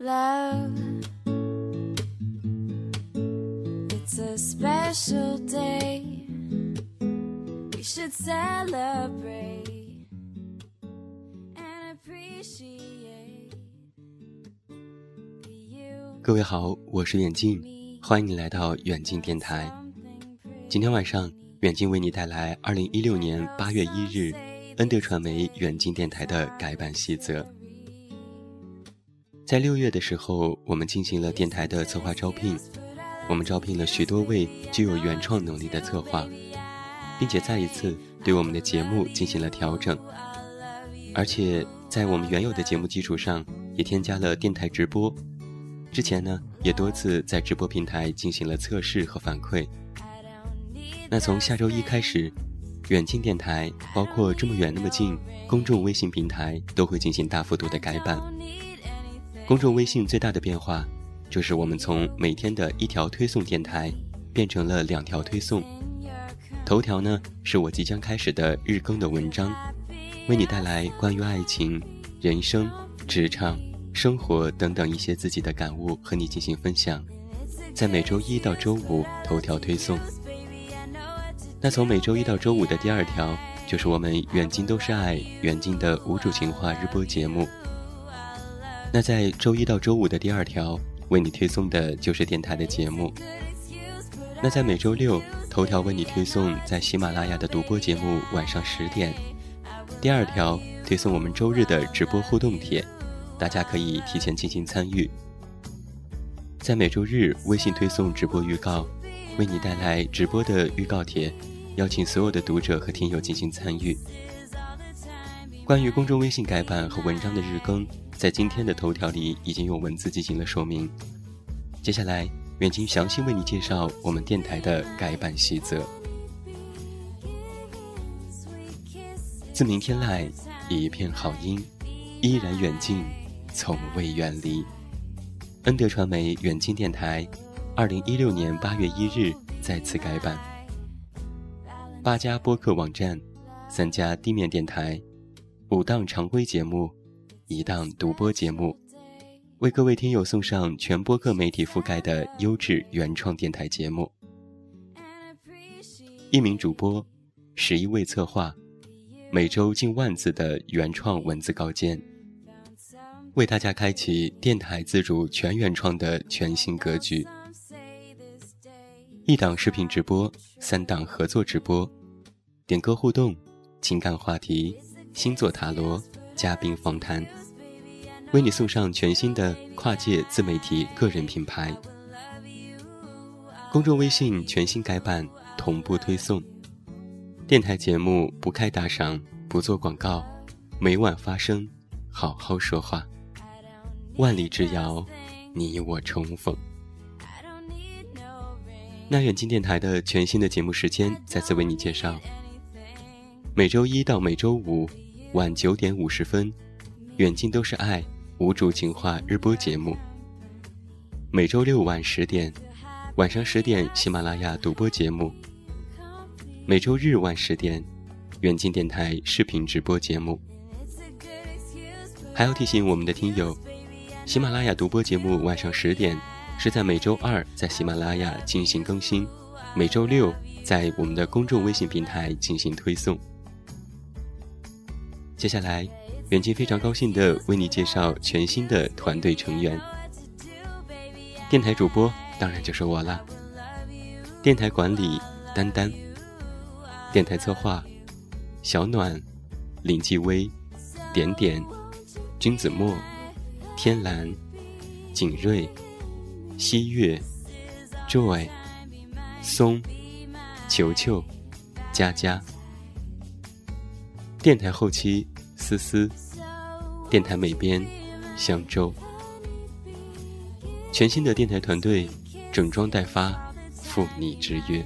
love. It's a special day. We should celebrate and appreciate you. 各位好，我是远近，欢迎你来到远近电台。今天晚上，远近为你带来二零一六年八月一日恩德传媒远近电台的改版细则。在六月的时候，我们进行了电台的策划招聘，我们招聘了许多位具有原创能力的策划，并且再一次对我们的节目进行了调整，而且在我们原有的节目基础上，也添加了电台直播。之前呢，也多次在直播平台进行了测试和反馈。那从下周一开始，远近电台包括这么远那么近公众微信平台都会进行大幅度的改版。公众微信最大的变化，就是我们从每天的一条推送电台，变成了两条推送。头条呢，是我即将开始的日更的文章，为你带来关于爱情、人生、职场、生活等等一些自己的感悟和你进行分享，在每周一到周五头条推送。那从每周一到周五的第二条，就是我们远近都是爱远近的无主情话日播节目。那在周一到周五的第二条，为你推送的就是电台的节目。那在每周六，头条为你推送在喜马拉雅的独播节目，晚上十点。第二条推送我们周日的直播互动帖，大家可以提前进行参与。在每周日，微信推送直播预告，为你带来直播的预告帖，邀请所有的读者和听友进行参与。关于公众微信改版和文章的日更。在今天的头条里已经用文字进行了说明。接下来，远近详细为你介绍我们电台的改版细则。自明天籁，一片好音，依然远近，从未远离。恩德传媒远近电台，二零一六年八月一日再次改版。八家播客网站，三家地面电台，五档常规节目。一档独播节目，为各位听友送上全播客媒体覆盖的优质原创电台节目。一名主播，十一位策划，每周近万字的原创文字稿件，为大家开启电台自主全原创的全新格局。一档视频直播，三档合作直播，点歌互动，情感话题，星座塔罗，嘉宾访谈。为你送上全新的跨界自媒体个人品牌，公众微信全新改版，同步推送。电台节目不开打赏，不做广告，每晚发声，好好说话。万里之遥，你我重逢。那远近电台的全新的节目时间再次为你介绍：每周一到每周五晚九点五十分，远近都是爱。无主情话日播节目，每周六晚十点，晚上十点喜马拉雅独播节目；每周日晚十点，远近电台视频直播节目。还要提醒我们的听友，喜马拉雅独播节目晚上十点是在每周二在喜马拉雅进行更新，每周六在我们的公众微信平台进行推送。接下来。远近非常高兴的为你介绍全新的团队成员。电台主播当然就是我啦。电台管理丹丹。电台策划小暖、林继威、点点、君子墨、天蓝、景睿、西月、Joy、松、球球、佳佳。电台后期。思思，电台美编，香洲，全新的电台团队，整装待发，赴你之约。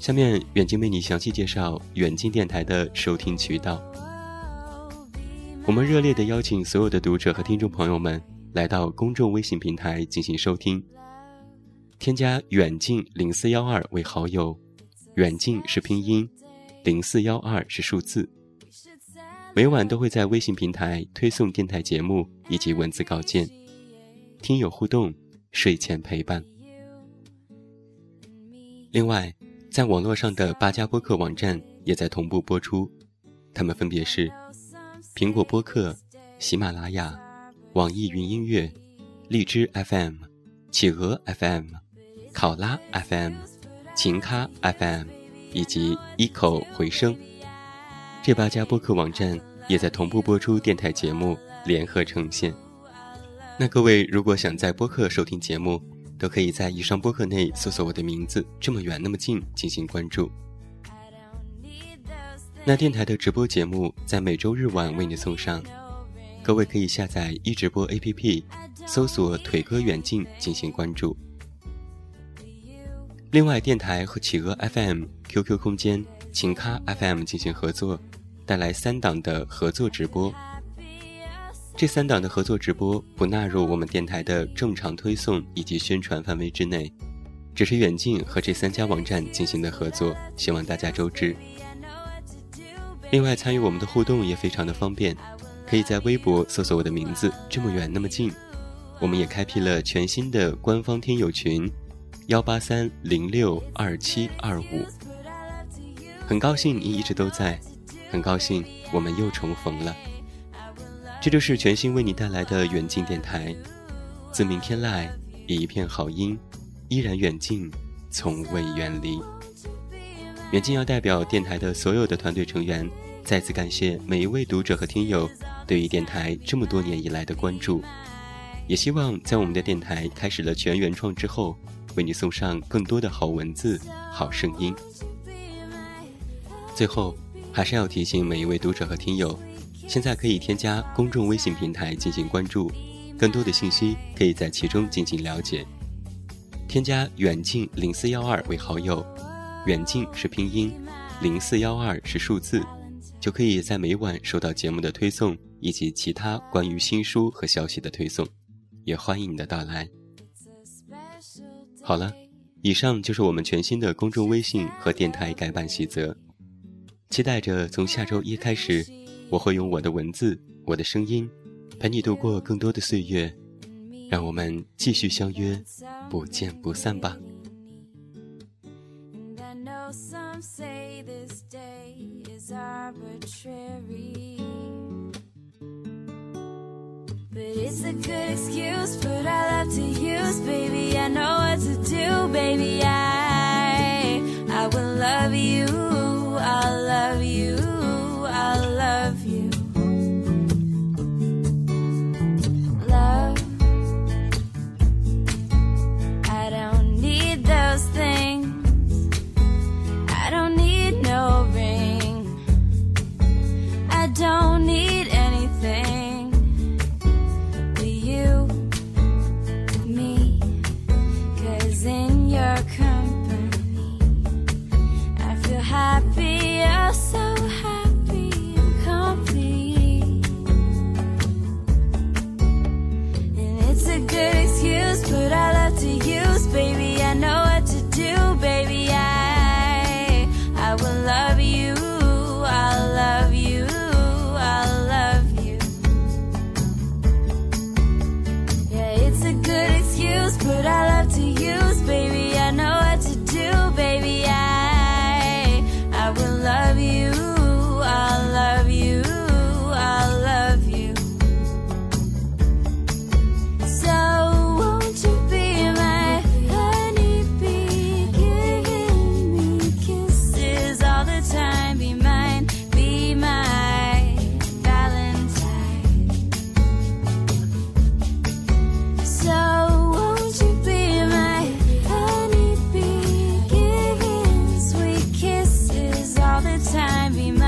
下面远近为你详细介绍远近电台的收听渠道。我们热烈的邀请所有的读者和听众朋友们来到公众微信平台进行收听，添加远近零四幺二为好友，远近是拼音。零四幺二是数字，每晚都会在微信平台推送电台节目以及文字稿件，听友互动，睡前陪伴。另外，在网络上的八家播客网站也在同步播出，它们分别是：苹果播客、喜马拉雅、网易云音乐、荔枝 FM、企鹅 FM、考拉 FM、情咖 FM 以及一口回声。这八家播客网站也在同步播出电台节目，联合呈现。那各位如果想在播客收听节目，都可以在以上播客内搜索我的名字“这么远那么近”进行关注。那电台的直播节目在每周日晚为你送上，各位可以下载一直播 APP，搜索“腿哥远近”进行关注。另外，电台和企鹅 FM、QQ 空间、琴咖 FM 进行合作，带来三档的合作直播。这三档的合作直播不纳入我们电台的正常推送以及宣传范围之内，只是远近和这三家网站进行的合作，希望大家周知。另外，参与我们的互动也非常的方便，可以在微博搜索我的名字“这么远那么近”。我们也开辟了全新的官方听友群，幺八三零六二七二五。很高兴你一直都在，很高兴我们又重逢了。这就是全新为你带来的远近电台，自明天籁，一片好音，依然远近，从未远离。远近要代表电台的所有的团队成员，再次感谢每一位读者和听友对于电台这么多年以来的关注，也希望在我们的电台开始了全原创之后，为你送上更多的好文字、好声音。最后，还是要提醒每一位读者和听友。现在可以添加公众微信平台进行关注，更多的信息可以在其中进行了解。添加远近零四幺二为好友，远近是拼音，零四幺二是数字，就可以在每晚收到节目的推送以及其他关于新书和消息的推送。也欢迎你的到来。好了，以上就是我们全新的公众微信和电台改版细则，期待着从下周一开始。我会用我的文字，我的声音，陪你度过更多的岁月，让我们继续相约，不见不散吧。I will love you. don't might be